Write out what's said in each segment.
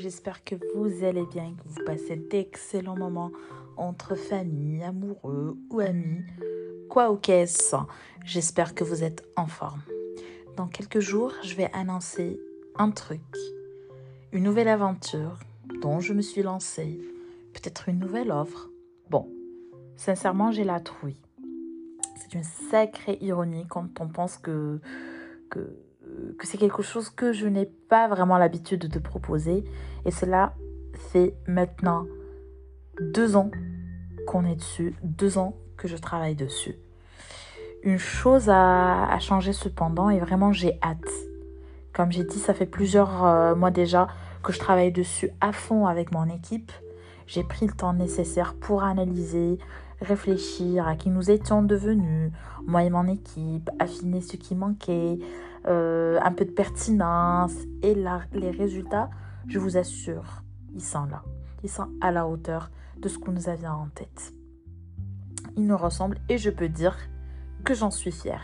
j'espère que vous allez bien, que vous passez d'excellents moments entre famille, amoureux ou amis. Quoi au qu'est-ce J'espère que vous êtes en forme. Dans quelques jours, je vais annoncer un truc, une nouvelle aventure dont je me suis lancée, peut-être une nouvelle offre. Bon, sincèrement, j'ai la trouille. C'est une sacrée ironie quand on pense que, que que c'est quelque chose que je n'ai pas vraiment l'habitude de proposer. Et cela fait maintenant deux ans qu'on est dessus, deux ans que je travaille dessus. Une chose a, changé cependant et vraiment j'ai hâte. Comme j'ai dit, ça fait plusieurs euh, mois déjà que je travaille dessus à fond avec mon équipe. J'ai pris le temps nécessaire pour analyser, réfléchir à qui nous étions devenus, moi et mon équipe, affiner ce qui manquait, euh, un peu de pertinence. Et là, les résultats, je vous assure, ils sont là. Ils sont à la hauteur de ce que nous avions en tête. Ils nous ressemblent et je peux dire que j'en suis fière.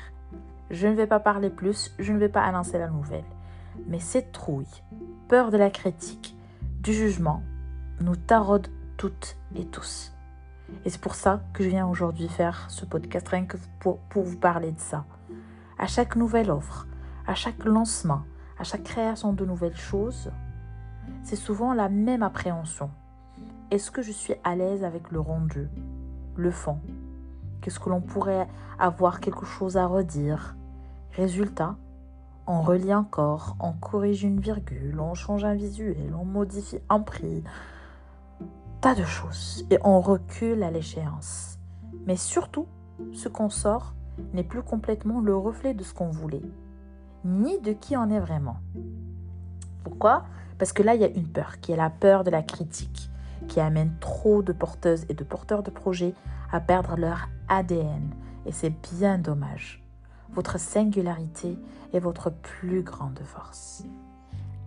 Je ne vais pas parler plus, je ne vais pas annoncer la nouvelle. Mais cette trouille, peur de la critique, du jugement, nous taraude toutes et tous. Et c'est pour ça que je viens aujourd'hui faire ce podcast, rien que pour, pour vous parler de ça. À chaque nouvelle offre, à chaque lancement, à chaque création de nouvelles choses, c'est souvent la même appréhension. Est-ce que je suis à l'aise avec le rendu, le fond? Qu'est-ce que l'on pourrait avoir quelque chose à redire? Résultat, on relie encore, on corrige une virgule, on change un visuel, on modifie un prix, tas de choses, et on recule à l'échéance. Mais surtout, ce qu'on sort n'est plus complètement le reflet de ce qu'on voulait ni de qui on est vraiment. Pourquoi? Parce que là, il y a une peur, qui est la peur de la critique, qui amène trop de porteuses et de porteurs de projets à perdre leur ADN. Et c'est bien dommage. Votre singularité est votre plus grande force.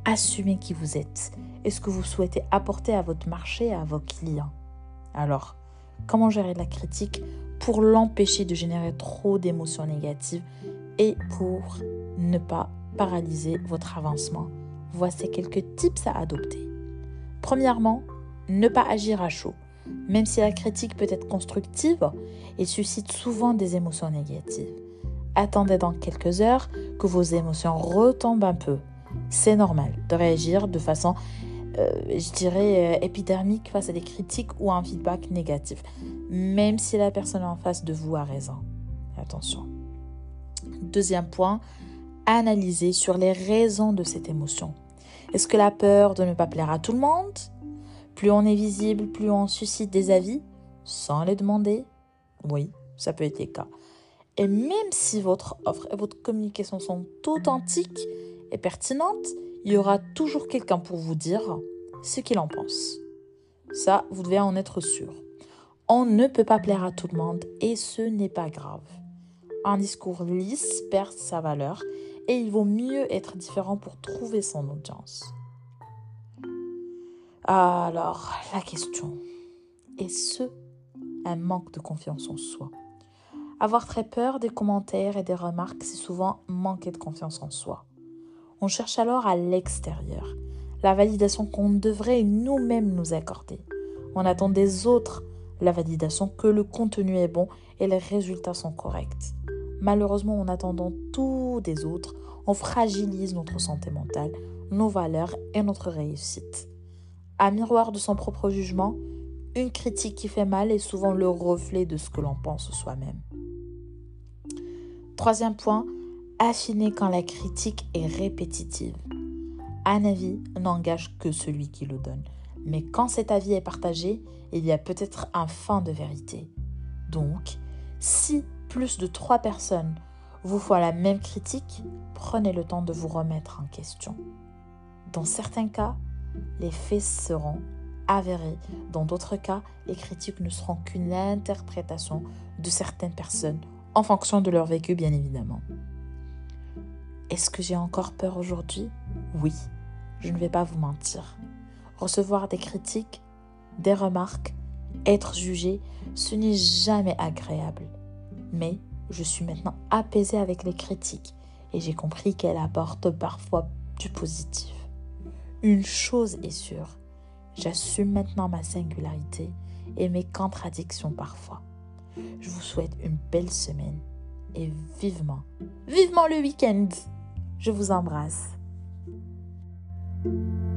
Assumez qui vous êtes ce que vous souhaitez apporter à votre marché à vos clients. Alors, comment gérer la critique pour l'empêcher de générer trop d'émotions négatives et pour ne pas paralyser votre avancement? Voici quelques tips à adopter. Premièrement, ne pas agir à chaud. Même si la critique peut être constructive, elle suscite souvent des émotions négatives. Attendez dans quelques heures que vos émotions retombent un peu. C'est normal de réagir de façon, je dirais, euh, épidermique face à des critiques ou un feedback négatif, même si la personne en face de vous a raison. Attention. Deuxième point, analyser sur les raisons de cette émotion. Est-ce que la peur de ne pas plaire à tout le monde? Plus on est visible, plus on suscite des avis sans les demander? Oui, ça peut être le cas. Et même si votre offre et votre communication sont authentiques et pertinentes, il y aura toujours quelqu'un pour vous dire ce qu'il en pense. Ça, vous devez en être sûr. On ne peut pas plaire à tout le monde et ce n'est pas grave. Un discours lisse perd sa valeur et il vaut mieux être différent pour trouver son audience. Alors, la question, est-ce un manque de confiance en soi? Avoir très peur des commentaires et des remarques, c'est souvent manquer de confiance en soi. On cherche alors à l'extérieur la validation qu'on devrait nous-mêmes nous accorder. On attend des autres la validation que le contenu est bon et les résultats sont corrects. Malheureusement, en attendant tout des autres, on fragilise notre santé mentale, nos valeurs et notre réussite. À miroir de son propre jugement, une critique qui fait mal est souvent le reflet de ce que l'on pense soi-même. Troisième point, affiner quand la critique est répétitive. Un avis n'engage que celui qui le donne. Mais quand cet avis est partagé, il y a peut-être un fin de vérité. Donc, si plus de trois personnes vous font la même critique, prenez le temps de vous remettre en question. Dans certains cas, les faits seront avérés. Dans d'autres cas, les critiques ne seront qu'une interprétation de certaines personnes en fonction de leur vécu, bien évidemment. Est-ce que j'ai encore peur aujourd'hui? Oui, je ne vais pas vous mentir. Recevoir des critiques, des remarques, être jugé, ce n'est jamais agréable. Mais je suis maintenant apaisée avec les critiques et j'ai compris qu'elles apportent parfois du positif. Une chose est sûre, j'assume maintenant ma singularité et mes contradictions parfois. Je vous souhaite une belle semaine et vivement, vivement le week-end. Je vous embrasse. thank you